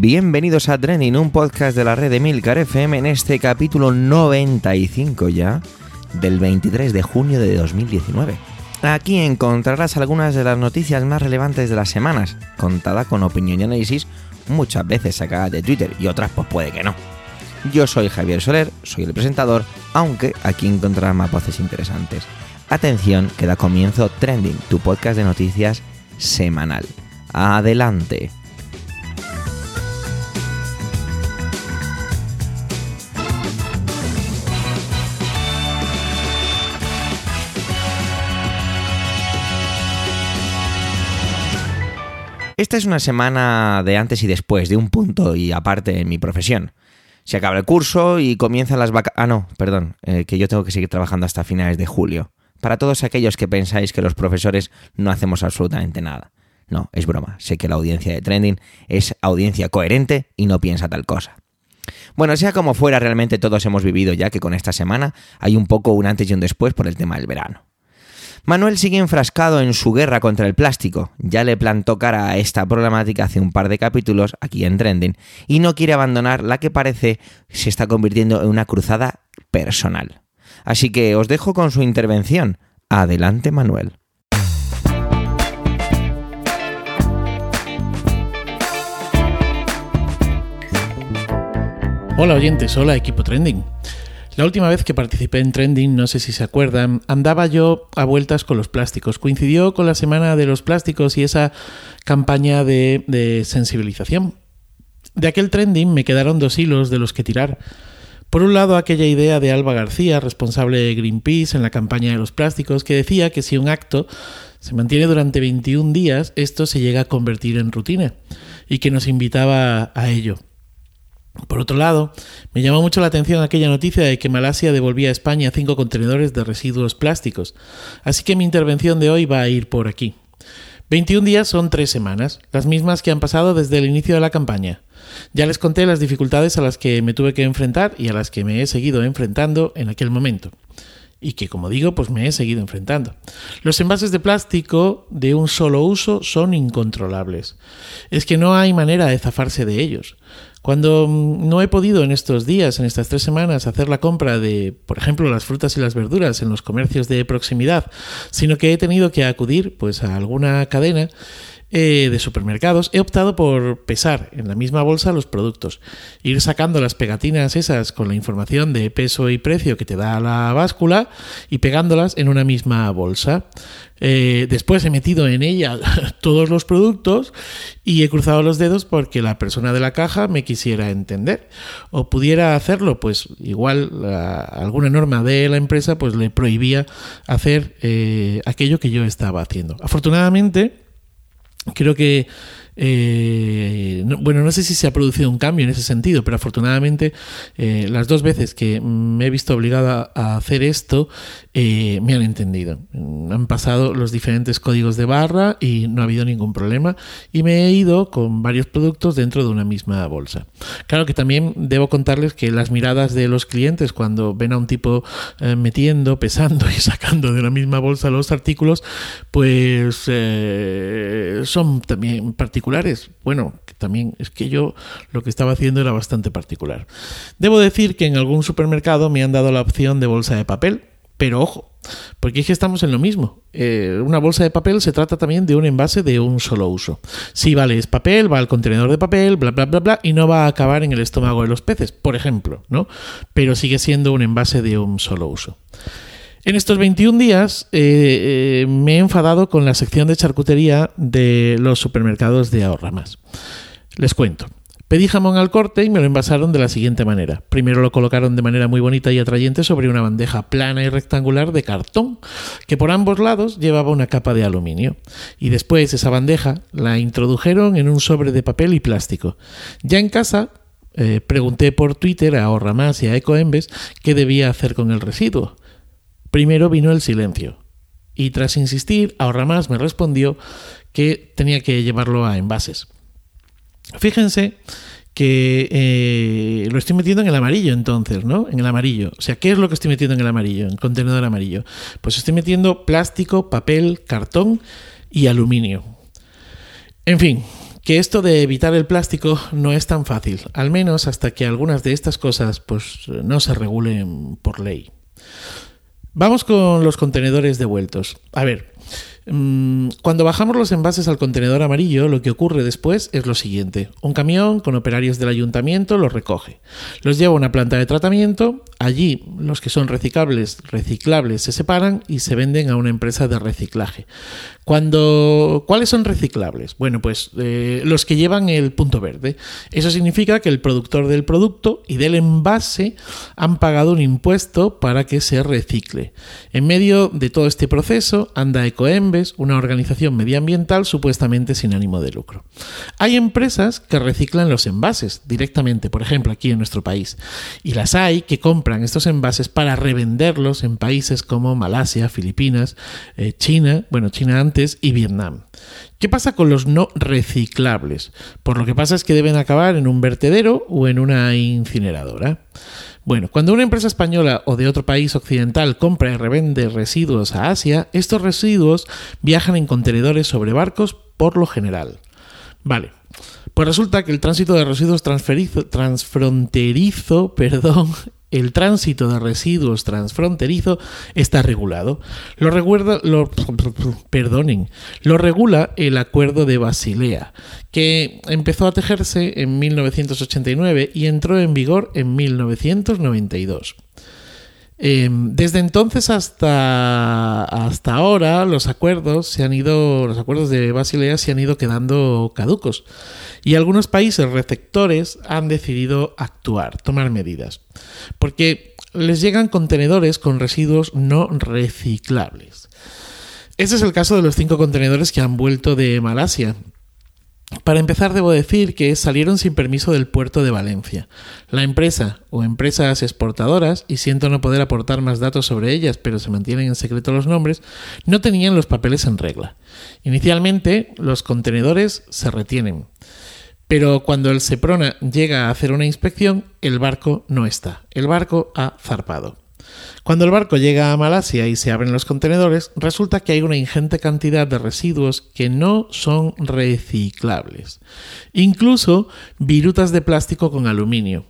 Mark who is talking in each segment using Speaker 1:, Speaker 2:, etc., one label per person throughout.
Speaker 1: Bienvenidos a Trending, un podcast de la red de Milcar FM en este capítulo 95 ya del 23 de junio de 2019. Aquí encontrarás algunas de las noticias más relevantes de las semanas, contada con opinión y análisis, muchas veces sacadas de Twitter y otras pues puede que no. Yo soy Javier Soler, soy el presentador, aunque aquí encontrarás más voces interesantes. Atención, que da comienzo Trending, tu podcast de noticias semanal. Adelante. Esta es una semana de antes y después, de un punto y aparte en mi profesión. Se acaba el curso y comienzan las vacaciones... Ah, no, perdón, eh, que yo tengo que seguir trabajando hasta finales de julio. Para todos aquellos que pensáis que los profesores no hacemos absolutamente nada. No, es broma. Sé que la audiencia de Trending es audiencia coherente y no piensa tal cosa. Bueno, sea como fuera, realmente todos hemos vivido ya que con esta semana hay un poco un antes y un después por el tema del verano. Manuel sigue enfrascado en su guerra contra el plástico, ya le plantó cara a esta problemática hace un par de capítulos aquí en Trending, y no quiere abandonar la que parece se está convirtiendo en una cruzada personal. Así que os dejo con su intervención. Adelante Manuel.
Speaker 2: Hola oyentes, hola equipo Trending. La última vez que participé en Trending, no sé si se acuerdan, andaba yo a vueltas con los plásticos. Coincidió con la semana de los plásticos y esa campaña de, sensibilización. De aquel Trending me quedaron dos hilos de los que tirar. Por un lado, aquella idea de Alba García, responsable de Greenpeace en la campaña de los plásticos, que decía que si un acto se mantiene durante 21 días, esto se llega a convertir en rutina y que nos invitaba a ello. Por otro lado, me llamó mucho la atención aquella noticia de que Malasia devolvía a España cinco contenedores de residuos plásticos, así que mi intervención de hoy va a ir por aquí. 21 días son tres semanas, las mismas que han pasado desde el inicio de la campaña. Ya les conté las dificultades a las que me tuve que enfrentar y a las que me he seguido enfrentando en aquel momento y que, como digo, pues me he seguido enfrentando. Los envases de plástico de un solo uso son incontrolables. Es que no hay manera de zafarse de ellos. Cuando mm, no he podido en estos días, en estas tres semanas, hacer la compra de, por ejemplo, las frutas y las verduras en los comercios de proximidad, sino que he tenido que acudir pues a alguna cadena, eh, de supermercados, he optado por pesar en la misma bolsa los productos, ir sacando las pegatinas esas con la información de peso y precio que te da la báscula y pegándolas en una misma bolsa. Eh, después he metido en ella todos los productos y he cruzado los dedos porque la persona de la caja me quisiera entender o pudiera hacerlo, pues igual alguna norma de la empresa pues le prohibía hacer eh, aquello que yo estaba haciendo. Afortunadamente, Creo que eh, bueno, no sé si se ha producido un cambio en ese sentido, pero afortunadamente eh, las dos veces que me he visto obligada a hacer esto eh, me han entendido. Han pasado los diferentes códigos de barra y no ha habido ningún problema y me he ido con varios productos dentro de una misma bolsa. Claro que también debo contarles que las miradas de los clientes cuando ven a un tipo metiendo, pesando y sacando de la misma bolsa los artículos, pues son también particulares bueno, también es que yo lo que estaba haciendo era bastante particular. Debo decir que en algún supermercado me han dado la opción de bolsa de papel, pero ojo, porque es que estamos en lo mismo. Eh, una bolsa de papel se trata también de un envase de un solo uso. Si vale, es papel, va al contenedor de papel, bla, bla, bla, bla, y no va a acabar en el estómago de los peces, por ejemplo, ¿no? Pero sigue siendo un envase de un solo uso. En estos 21 días eh, eh, me he enfadado con la sección de charcutería de los supermercados de Ahorra Más. Les cuento. Pedí jamón al corte y me lo envasaron de la siguiente manera. Primero lo colocaron de manera muy bonita y atrayente sobre una bandeja plana y rectangular de cartón, que por ambos lados llevaba una capa de aluminio. Y después esa bandeja la introdujeron en un sobre de papel y plástico. Ya en casa eh, pregunté por Twitter a Ahorra Más y a Ecoembes qué debía hacer con el residuo. Primero vino el silencio. Y tras insistir, Ahorra Más me respondió que tenía que llevarlo a envases. Fíjense que eh, lo estoy metiendo en el amarillo entonces, ¿no? En el amarillo. O sea, ¿qué es lo que estoy metiendo en el amarillo? En contenedor amarillo. Pues estoy metiendo plástico, papel, cartón y aluminio. En fin, que esto de evitar el plástico no es tan fácil, al menos hasta que algunas de estas cosas pues no se regulen por ley. Vamos con los contenedores devueltos. A ver, cuando bajamos los envases al contenedor amarillo, lo que ocurre después es lo siguiente. Un camión con operarios del ayuntamiento los recoge. Los lleva a una planta de tratamiento. Allí los que son reciclables, reciclables se separan y se venden a una empresa de reciclaje. Cuando, ¿Cuáles son reciclables? Bueno, pues eh, los que llevan el punto verde. Eso significa que el productor del producto y del envase han pagado un impuesto para que se recicle. En medio de todo este proceso anda Ecoembes, una organización medioambiental supuestamente sin ánimo de lucro. Hay empresas que reciclan los envases directamente, por ejemplo, aquí en nuestro país, y las hay que compran estos envases para revenderlos en países como Malasia, Filipinas, eh, China, bueno, China antes, y Vietnam. ¿Qué pasa con los no reciclables? Por lo que pasa es que deben acabar en un vertedero o en una incineradora. Bueno, cuando una empresa española o de otro país occidental compra y revende residuos a Asia, estos residuos viajan en contenedores sobre barcos por lo general. Vale, pues resulta que el tránsito de residuos transfronterizo perdón, el tránsito de residuos transfronterizo está regulado. Lo, recuerda, lo, perdonen, lo regula el Acuerdo de Basilea, que empezó a tejerse en 1989 y entró en vigor en 1992. Em, desde entonces hasta, hasta ahora los acuerdos se han ido, los acuerdos de Basilea se han ido quedando caducos. Y algunos países receptores han decidido actuar, tomar medidas, porque les llegan contenedores con residuos no reciclables. Este es el caso de los cinco contenedores que han vuelto de Malasia, para empezar, debo decir que salieron sin permiso del puerto de Valencia. La empresa o empresas exportadoras, y siento no poder aportar más datos sobre ellas, pero se mantienen en secreto los nombres, no tenían los papeles en regla. Inicialmente, los contenedores se retienen. Pero cuando el Seprona llega a hacer una inspección, el barco no está. El barco ha zarpado. Cuando el barco llega a Malasia y se abren los contenedores, resulta que hay una ingente cantidad de residuos que no son reciclables. Incluso virutas de plástico con aluminio.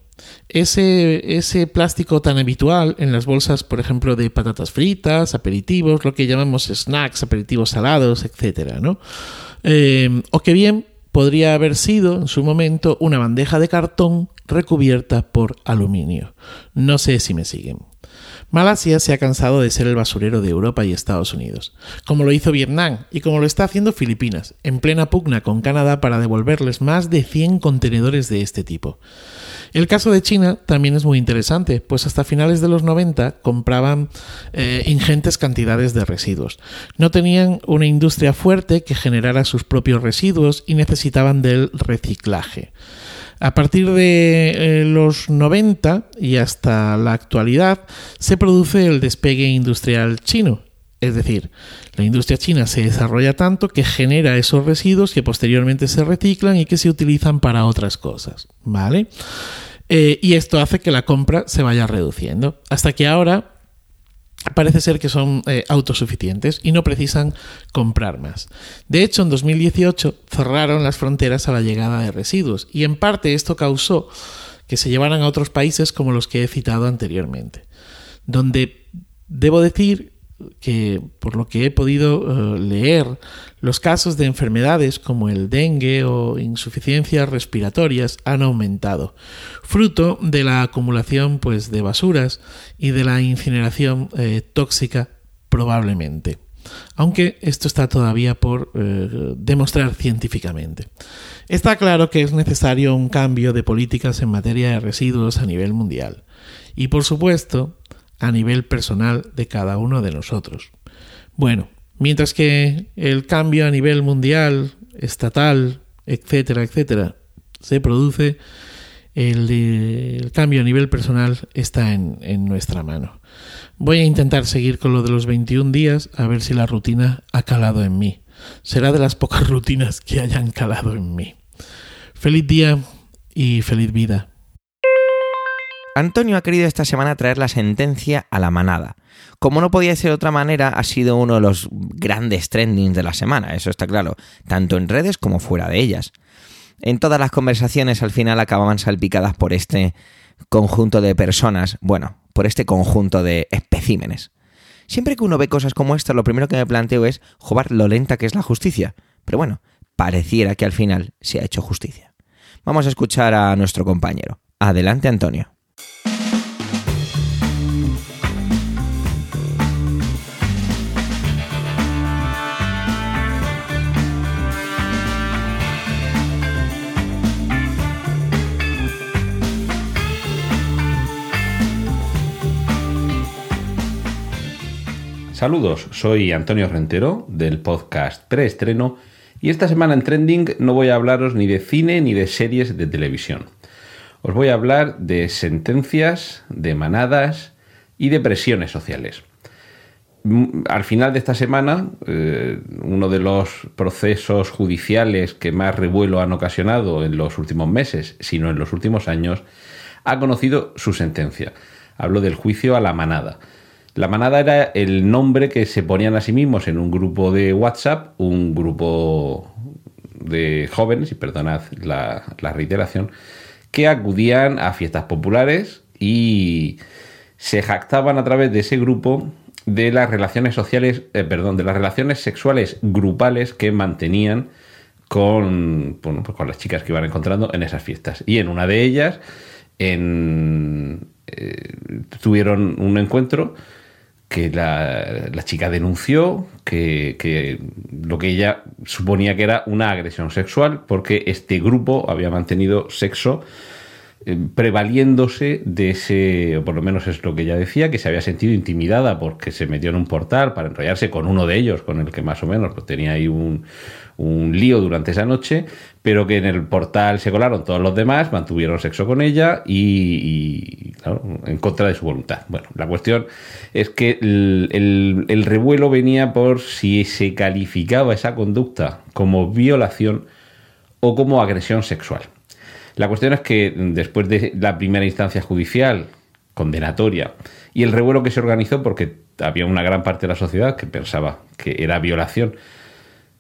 Speaker 2: Ese, ese, plástico tan habitual en las bolsas, por ejemplo, de patatas fritas, aperitivos, lo que llamamos snacks, aperitivos salados, etc. ¿no? Eh, o que bien podría haber sido en su momento una bandeja de cartón recubierta por aluminio. No sé si me siguen. Malasia se ha cansado de ser el basurero de Europa y Estados Unidos, como lo hizo Vietnam y como lo está haciendo Filipinas, en plena pugna con Canadá para devolverles más de 100 contenedores de este tipo. El caso de China también es muy interesante, pues hasta finales de los 90 compraban eh, ingentes cantidades de residuos. No tenían una industria fuerte que generara sus propios residuos y necesitaban del reciclaje. A partir de eh, los 90 y hasta la actualidad se produce el despegue industrial chino. Es decir, la industria china se desarrolla tanto que genera esos residuos que posteriormente se reciclan y que se utilizan para otras cosas. ¿Vale? Eh, y esto hace que la compra se vaya reduciendo. Hasta que ahora parece ser que son eh, autosuficientes y no precisan comprar más. De hecho, en 2018 cerraron las fronteras a la llegada de residuos y en parte esto causó que se llevaran a otros países como los que he citado anteriormente, donde debo decir que por lo que he podido eh, leer, los casos de enfermedades como el dengue o insuficiencias respiratorias han aumentado, fruto de la acumulación pues, de basuras y de la incineración eh, tóxica probablemente. Aunque esto está todavía por eh, demostrar científicamente. Está claro que es necesario un cambio de políticas en materia de residuos a nivel mundial. Y por supuesto, a nivel personal de cada uno de nosotros. Bueno, mientras que el cambio a nivel mundial, estatal, etcétera, etcétera, se produce, el, cambio a nivel personal está en, en, nuestra mano. Voy a intentar seguir con lo de los 21 días a ver si la rutina ha calado en mí. Será de las pocas rutinas que hayan calado en mí. Feliz día y feliz vida.
Speaker 1: Antonio ha querido esta semana traer la sentencia a la manada. Como no podía ser de otra manera, ha sido uno de los grandes trendings de la semana, eso está claro, tanto en redes como fuera de ellas. En todas las conversaciones al final acababan salpicadas por este conjunto de personas, bueno, por este conjunto de especímenes. Siempre que uno ve cosas como esta, lo primero que me planteo es, joder, lo lenta que es la justicia. Pero bueno, pareciera que al final se ha hecho justicia. Vamos a escuchar a nuestro compañero. Adelante, Antonio.
Speaker 3: Saludos, soy Antonio Rentero del podcast Preestreno y esta semana en Trending no voy a hablaros ni de cine ni de series de televisión. Os voy a hablar de sentencias, de manadas y de presiones sociales. Mm, al final de esta semana, eh, uno de los procesos judiciales que más revuelo han ocasionado en los últimos meses, sino en los últimos años, ha conocido su sentencia. Hablo del juicio a la manada la manada era el nombre que se ponían a sí mismos en un grupo de WhatsApp, un grupo de jóvenes, y perdonad la, reiteración, que acudían a fiestas populares y se jactaban a través de ese grupo de las relaciones sociales, eh, perdón, de las relaciones sexuales grupales que mantenían con, pues con las chicas que iban encontrando en esas fiestas. Y en una de ellas eh, tuvieron un encuentro que la, chica denunció que, lo que ella suponía que era una agresión sexual porque este grupo había mantenido sexo prevaliéndose de ese, o por lo menos es lo que ella decía, que se había sentido intimidada porque se metió en un portal para enrollarse con uno de ellos, con el que más o menos pues, tenía ahí un, un lío durante esa noche, pero que en el portal se colaron todos los demás, mantuvieron sexo con ella y, claro, en contra de su voluntad. Bueno, la cuestión es que el revuelo venía por si se calificaba esa conducta como violación o como agresión sexual. La cuestión es que después de la primera instancia judicial condenatoria y el revuelo que se organizó porque había una gran parte de la sociedad que pensaba que era violación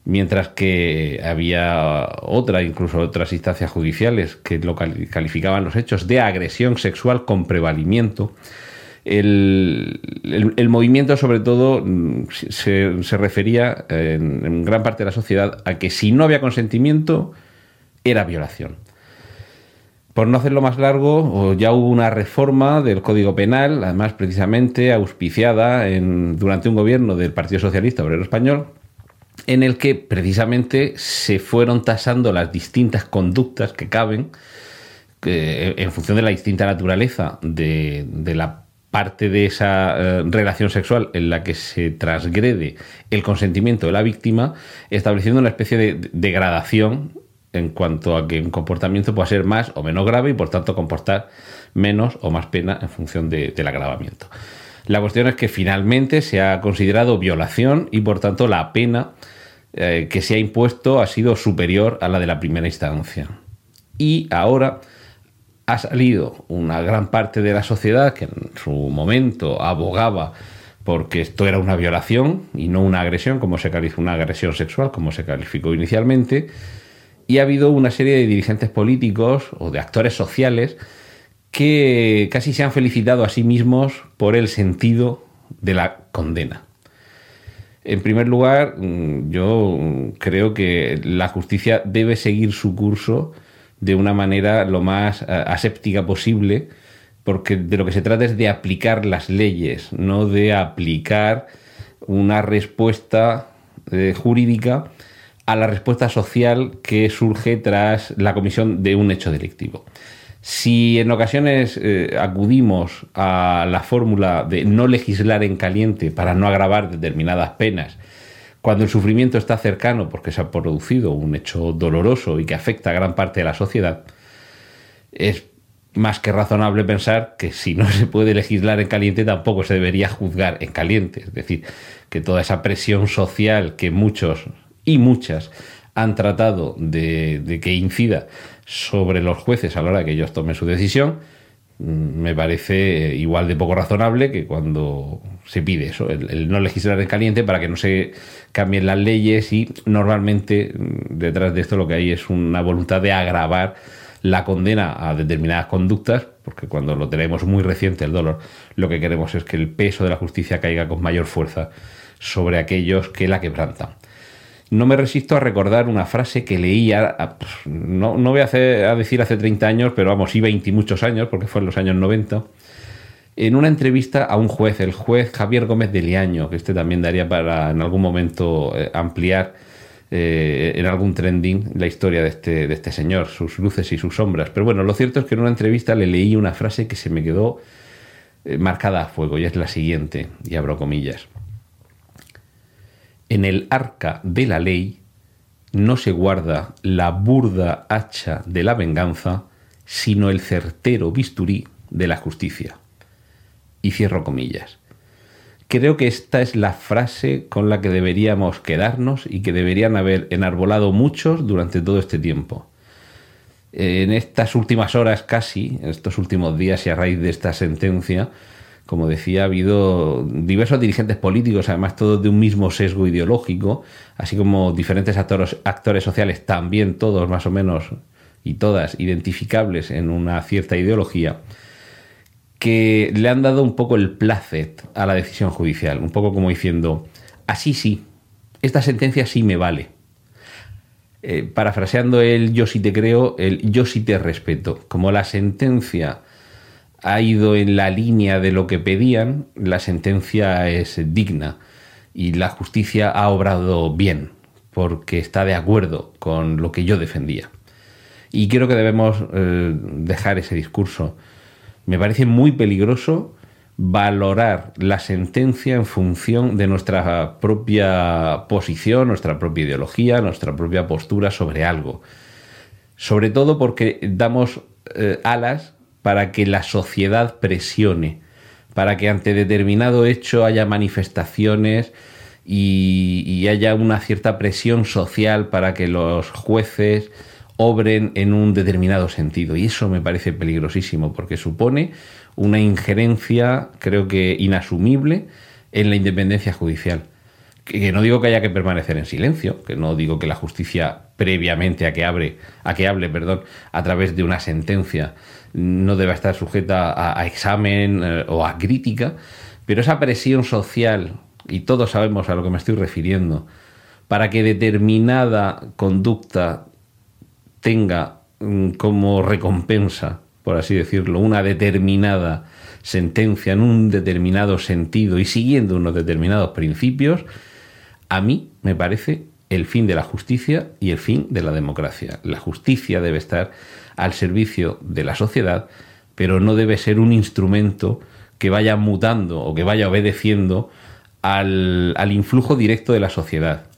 Speaker 3: mientras que había otra, incluso otras instancias judiciales que lo calificaban los hechos de agresión sexual con prevalimiento. El, movimiento sobre todo se, refería en, en, gran parte de la sociedad a que si no había consentimiento era violación. Por no hacerlo más largo, ya hubo una reforma del Código Penal, además precisamente auspiciada en, durante un gobierno del Partido Socialista Obrero Español, en el que precisamente se fueron tasando las distintas conductas que caben en función de la distinta naturaleza de, la parte de esa eh, relación sexual en la que se transgrede el consentimiento de la víctima, estableciendo una especie de degradación en cuanto a que un comportamiento pueda ser más o menos grave y por tanto comportar menos o más pena en función del agravamiento. La cuestión es que finalmente se ha considerado violación y por tanto la pena eh, que se ha impuesto ha sido superior a la de la primera instancia. Y ahora ha salido una gran parte de la sociedad que en su momento abogaba porque esto era una violación y no una agresión, como se calificó una agresión sexual, como se calificó inicialmente, y ha habido una serie de dirigentes políticos o de actores sociales que casi se han felicitado a sí mismos por el sentido de la condena. En primer lugar, mm, yo creo que la justicia debe seguir su curso de una manera lo más eh, aséptica posible, porque de lo que se trata es de aplicar las leyes, no de aplicar una respuesta eh, jurídica a la respuesta social que surge tras la comisión de un hecho delictivo. Si en ocasiones eh, acudimos a la fórmula de no legislar en caliente para no agravar determinadas penas, cuando el sufrimiento está cercano porque se ha producido un hecho doloroso y que afecta a gran parte de la sociedad, es más que razonable pensar que si no se puede legislar en caliente tampoco se debería juzgar en caliente. Es decir, que toda esa presión social que muchos y muchas han tratado de, que incida sobre los jueces a la hora que ellos tomen su decisión, mm, me parece igual de poco razonable que cuando se pide eso, el, no legislar en caliente para que no se cambien las leyes y normalmente mm, detrás de esto lo que hay es una voluntad de agravar la condena a determinadas conductas, porque cuando lo tenemos muy reciente el dolor, lo que queremos es que el peso de la justicia caiga con mayor fuerza sobre aquellos que la quebrantan. No me resisto a recordar una frase que leía, pues, no, no voy a, a decir hace 30 años, pero vamos, sí 20 y muchos años, porque fue en los años 90, en una entrevista a un juez, el juez Javier Gómez de Liaño, que este también daría para en algún momento eh, ampliar eh, en algún trending la historia de este, de este señor, sus luces y sus sombras. Pero bueno, lo cierto es que en una entrevista le leí una frase que se me quedó eh, marcada a fuego y es la siguiente, y abro comillas. En el arca de la ley no se guarda la burda hacha de la venganza, sino el certero bisturí de la justicia. Y cierro comillas. Creo que esta es la frase con la que deberíamos quedarnos y que deberían haber enarbolado muchos durante todo este tiempo. En estas últimas horas casi, en estos últimos días y a raíz de esta sentencia, como decía, ha habido diversos dirigentes políticos, además todos de un mismo sesgo ideológico, así como diferentes actores, actores sociales, también todos más o menos y todas identificables en una cierta ideología, que le han dado un poco el placet a la decisión judicial, un poco como diciendo, así sí, esta sentencia sí me vale. Eh, parafraseando el yo sí te creo, el yo sí te respeto. Como la sentencia ha ido en la línea de lo que pedían, la sentencia es digna y la justicia ha obrado bien, porque está de acuerdo con lo que yo defendía. Y creo que debemos eh, dejar ese discurso me parece muy peligroso valorar la sentencia en función de nuestra propia posición, nuestra propia ideología, nuestra propia postura sobre algo. Sobre todo porque damos eh, alas para que la sociedad presione, para que ante determinado hecho haya manifestaciones y, haya una cierta presión social para que los jueces obren en un determinado sentido. Y eso me parece peligrosísimo porque supone una injerencia, creo que inasumible, en la independencia judicial. Que no digo que haya que permanecer en silencio, que no digo que la justicia previamente a que, abre, a que hable perdón, a través de una sentencia no deba estar sujeta a, examen eh, o a crítica, pero esa presión social, y todos sabemos a lo que me estoy refiriendo, para que determinada conducta tenga mm, como recompensa, por así decirlo, una determinada sentencia en un determinado sentido y siguiendo unos determinados principios, a mí me parece el fin de la justicia y el fin de la democracia. La justicia debe estar al servicio de la sociedad, pero no debe ser un instrumento que vaya mutando o que vaya obedeciendo al, al influjo directo de la sociedad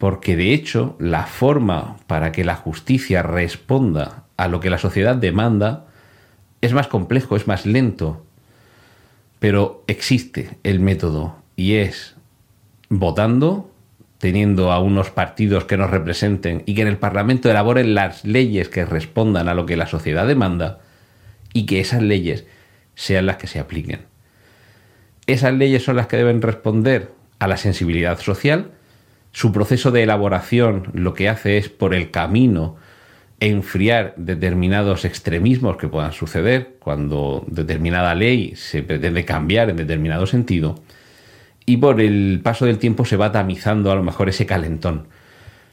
Speaker 3: porque de hecho la forma para que la justicia responda a lo que la sociedad demanda es más complejo, es más lento, pero existe el método y es votando, teniendo a unos partidos que nos representen y que en el Parlamento elaboren las leyes que respondan a lo que la sociedad demanda y que esas leyes sean las que se apliquen. Esas leyes son las que deben responder a la sensibilidad social, su proceso de elaboración lo que hace es por el camino enfriar determinados extremismos que puedan suceder cuando determinada ley se pretende cambiar en determinado sentido y por el paso del tiempo se va tamizando a lo mejor ese calentón.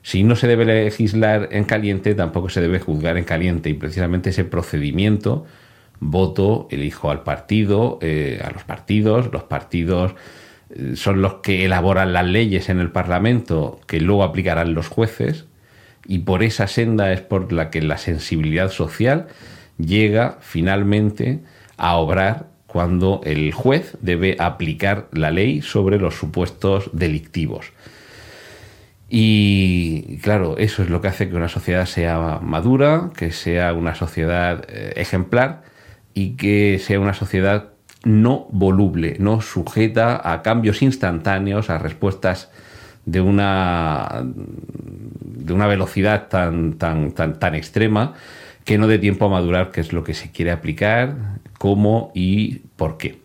Speaker 3: Si no se debe legislar en caliente, tampoco se debe juzgar en caliente. Y precisamente ese procedimiento, voto, elijo al partido, eh, a los partidos, los partidos son los que elaboran las leyes en el Parlamento que luego aplicarán los jueces. Y por esa senda es por la que la sensibilidad social llega finalmente a obrar cuando el juez debe aplicar la ley sobre los supuestos delictivos. Y claro, eso es lo que hace que una sociedad sea madura, que sea una sociedad eh, ejemplar y que sea una sociedad no voluble, no sujeta a cambios instantáneos, a respuestas de una, de una velocidad tan, tan, tan, tan extrema que no dé tiempo a madurar qué es lo que se quiere aplicar, cómo y por qué.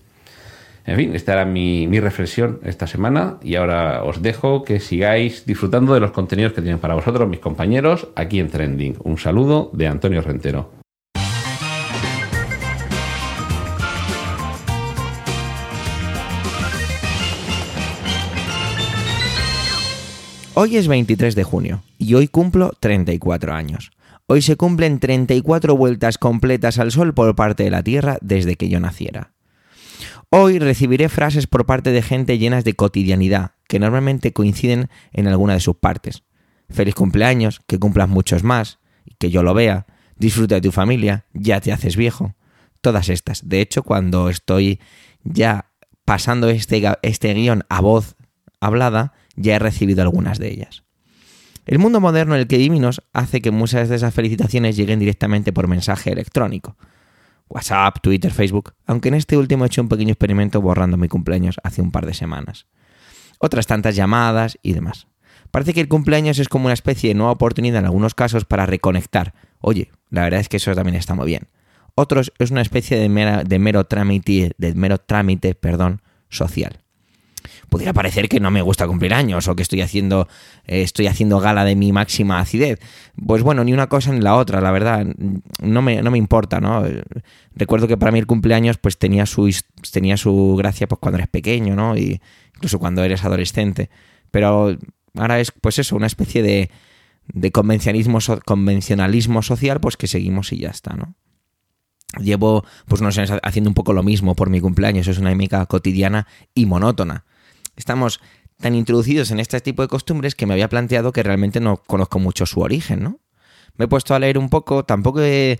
Speaker 3: En fin, esta era mi, reflexión esta semana y ahora os dejo que sigáis disfrutando de los contenidos que tienen para vosotros mis compañeros aquí en Trending. Un saludo de Antonio Rentero.
Speaker 1: Hoy es 23 de junio y hoy cumplo 34 años. Hoy se cumplen 34 vueltas completas al Sol por parte de la Tierra desde que yo naciera. Hoy recibiré frases por parte de gente llenas de cotidianidad, que normalmente coinciden en alguna de sus partes. Feliz cumpleaños, que cumplas muchos más, que yo lo vea, disfruta de tu familia, ya te haces viejo. Todas estas. De hecho, cuando estoy ya pasando este, este guion a voz hablada, ya he recibido algunas de ellas. El mundo moderno en el que vivimos hace que muchas de esas felicitaciones lleguen directamente por mensaje electrónico. WhatsApp, Twitter, Facebook, aunque en este último he hecho un pequeño experimento borrando mi cumpleaños hace un par de semanas. Otras tantas llamadas y demás. Parece que el cumpleaños es como una especie de nueva oportunidad en algunos casos para reconectar. Oye, la verdad es que eso también está muy bien. Otros es una especie de, mero trámite, de mero trámite, perdón, social pudiera parecer que no me gusta cumplir años o que estoy haciendo, eh, estoy haciendo gala de mi máxima acidez. Pues bueno, ni una cosa ni la otra, la verdad, no me, no me importa, ¿no? Recuerdo que para mí el cumpleaños pues tenía su, tenía su gracia pues cuando eres pequeño, ¿no? Y incluso cuando eres adolescente. Pero ahora es pues eso, una especie de, de convencionalismo, convencionalismo social pues que seguimos y ya está, ¿no? Llevo, pues no sé, haciendo un poco lo mismo por mi cumpleaños. Es una dinámica cotidiana y monótona estamos tan introducidos en este tipo de costumbres que me había planteado que realmente no conozco mucho su origen, ¿no? Me he puesto a leer un poco, tampoco he,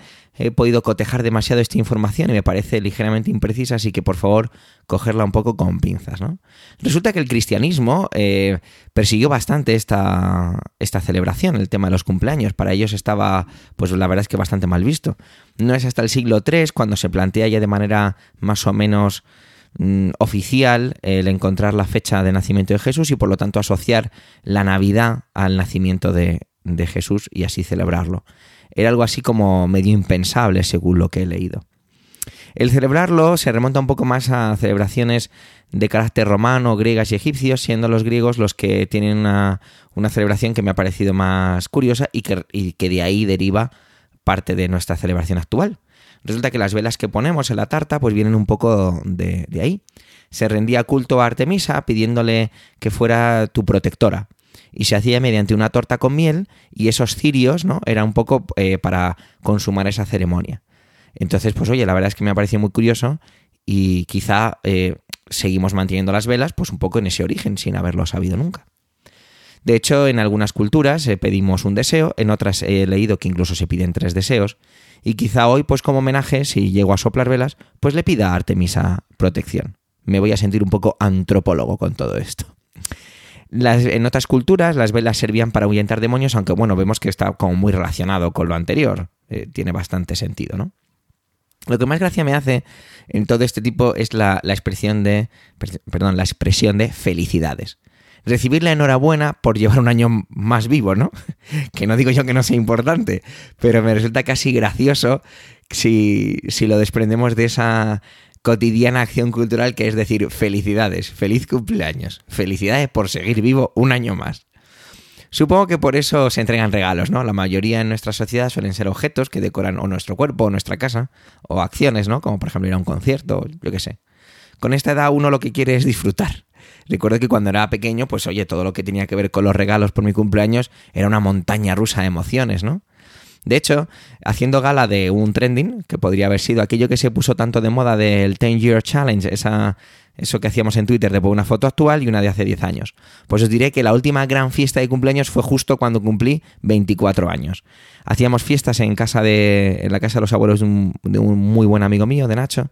Speaker 1: podido cotejar demasiado esta información y me parece ligeramente imprecisa, así que por favor cogerla un poco con pinzas. ¿no? Resulta que el cristianismo eh, persiguió bastante esta, esta celebración, el tema de los cumpleaños. Para ellos estaba, pues la verdad es que bastante mal visto. No es hasta el siglo III cuando se plantea ya de manera más o menos Mm, oficial el encontrar la fecha de nacimiento de Jesús y por lo tanto asociar la Navidad al nacimiento de, Jesús y así celebrarlo. Era algo así como medio impensable según lo que he leído. El celebrarlo se remonta un poco más a celebraciones de carácter romano, griegas y egipcios, siendo los griegos los que tienen una, una celebración que me ha parecido más curiosa y que, y que de ahí deriva parte de nuestra celebración actual. Resulta que las velas que ponemos en la tarta pues vienen un poco de, ahí. Se rendía culto a Artemisa pidiéndole que fuera tu protectora y se hacía mediante una torta con miel y esos cirios, ¿no? Era un poco eh, para consumar esa ceremonia. Entonces, pues oye, la verdad es que me ha parecido muy curioso y quizá eh, seguimos manteniendo las velas pues un poco en ese origen sin haberlo sabido nunca. De hecho, en algunas culturas eh, pedimos un deseo, en otras he leído que incluso se piden tres deseos y quizá hoy, pues como homenaje, si llego a soplar velas, pues le pida a Artemisa protección. Me voy a sentir un poco antropólogo con todo esto. en otras culturas las velas servían para ahuyentar demonios, aunque bueno, vemos que está como muy relacionado con lo anterior. Eh, tiene bastante sentido, ¿no? Lo que más gracia me hace en todo este tipo es la, la expresión de. Perdón, la expresión de felicidades recibir la enhorabuena por llevar un año más vivo, ¿no? Que no digo yo que no sea importante, pero me resulta casi gracioso si, si lo desprendemos de esa cotidiana acción cultural que es decir, felicidades, feliz cumpleaños, felicidades por seguir vivo un año más. Supongo que por eso se entregan regalos, ¿no? La mayoría en nuestra sociedad suelen ser objetos que decoran o nuestro cuerpo o nuestra casa, o acciones, ¿no? Como por ejemplo ir a un concierto, yo qué sé. Con esta edad uno lo que quiere es disfrutar. Recuerdo que cuando era pequeño, pues oye, todo lo que tenía que ver con los regalos por mi cumpleaños era una montaña rusa de emociones, ¿no? De hecho, haciendo gala de un trending, que podría haber sido aquello que se puso tanto de moda del 10 Year Challenge, esa, eso que hacíamos en Twitter de una foto actual y una de hace 10 años. Pues os diré que la última gran fiesta de cumpleaños fue justo cuando cumplí 24 años. Hacíamos fiestas en casa de, en la casa de los abuelos de un, de un muy buen amigo mío, de Nacho,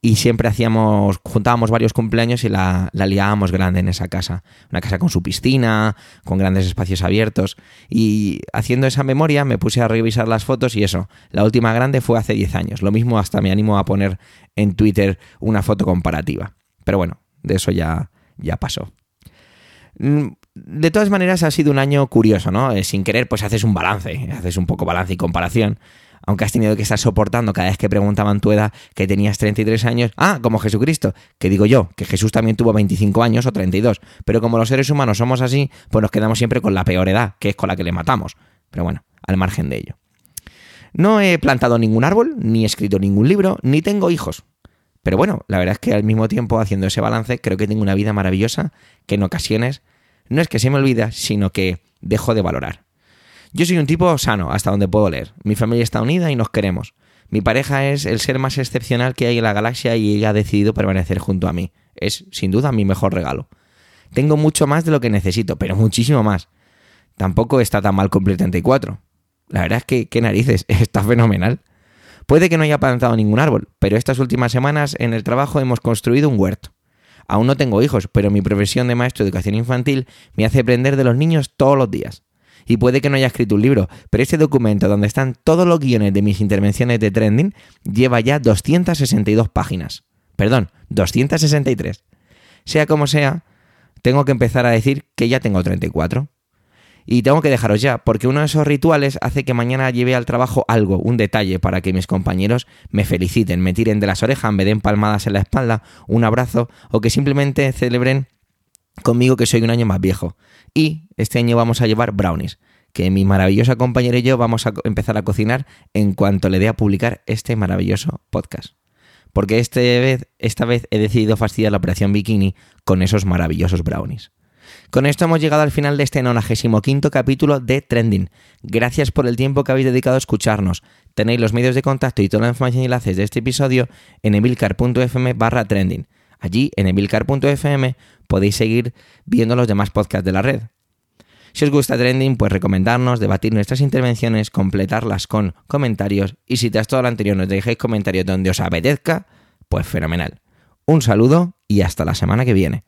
Speaker 1: y siempre hacíamos, juntábamos varios cumpleaños y la, la, liábamos grande en esa casa. Una casa con su piscina, con grandes espacios abiertos. Y haciendo esa memoria me puse a revisar las fotos y eso, la última grande fue hace 10 años. Lo mismo hasta me animo a poner en Twitter una foto comparativa. Pero bueno, de eso ya, ya pasó. Mm, de todas maneras ha sido un año curioso, ¿no? Eh, sin querer pues haces un balance, haces un poco balance y comparación aunque has tenido que estar soportando cada vez que preguntaban tu edad que tenías 33 años, ah, como Jesucristo, que digo yo, que Jesús también tuvo 25 años o 32, pero como los seres humanos somos así, pues nos quedamos siempre con la peor edad, que es con la que le matamos. Pero bueno, al margen de ello. No he plantado ningún árbol, ni he escrito ningún libro, ni tengo hijos. Pero bueno, la verdad es que al mismo tiempo, haciendo ese balance, creo que tengo una vida maravillosa que en ocasiones no es que se me olvida, sino que dejo de valorar. Yo soy un tipo sano, hasta donde puedo leer. Mi familia está unida y nos queremos. Mi pareja es el ser más excepcional que hay en la galaxia y ella ha decidido permanecer junto a mí. Es, sin duda, mi mejor regalo. Tengo mucho más de lo que necesito, pero muchísimo más. Tampoco está tan mal cumplir 34. La verdad es que, qué narices, está fenomenal. Puede que no haya plantado ningún árbol, pero estas últimas semanas en el trabajo hemos construido un huerto. Aún no tengo hijos, pero mi profesión de maestro de educación infantil me hace aprender de los niños todos los días. Y puede que no haya escrito un libro, pero este documento donde están todos los guiones de mis intervenciones de trending lleva ya 262 páginas. Perdón, 263. Sea como sea, tengo que empezar a decir que ya tengo 34. Y tengo que dejaros ya, porque uno de esos rituales hace que mañana lleve al trabajo algo, un detalle, para que mis compañeros me feliciten, me tiren de las orejas, me den palmadas en la espalda, un abrazo, o que simplemente celebren conmigo que soy un año más viejo. Y este año vamos a llevar brownies, que mi maravillosa compañera y yo vamos a empezar a cocinar en cuanto le dé a publicar este maravilloso podcast. Porque este esta vez he decidido fastidiar la operación bikini con esos maravillosos brownies. Con esto hemos llegado al final de este 95 capítulo de Trending. Gracias por el tiempo que habéis dedicado a escucharnos. Tenéis los medios de contacto y toda la información y enlaces de este episodio en emilcar.fm barra trending. Allí, en emilcar.fm, podéis seguir viendo los demás podcasts de la red. Si os gusta Trending, pues recomendarnos, debatir nuestras intervenciones, completarlas con comentarios y si tras todo lo anterior nos dejáis comentarios donde os apetezca, pues fenomenal. Un saludo y hasta la semana que viene.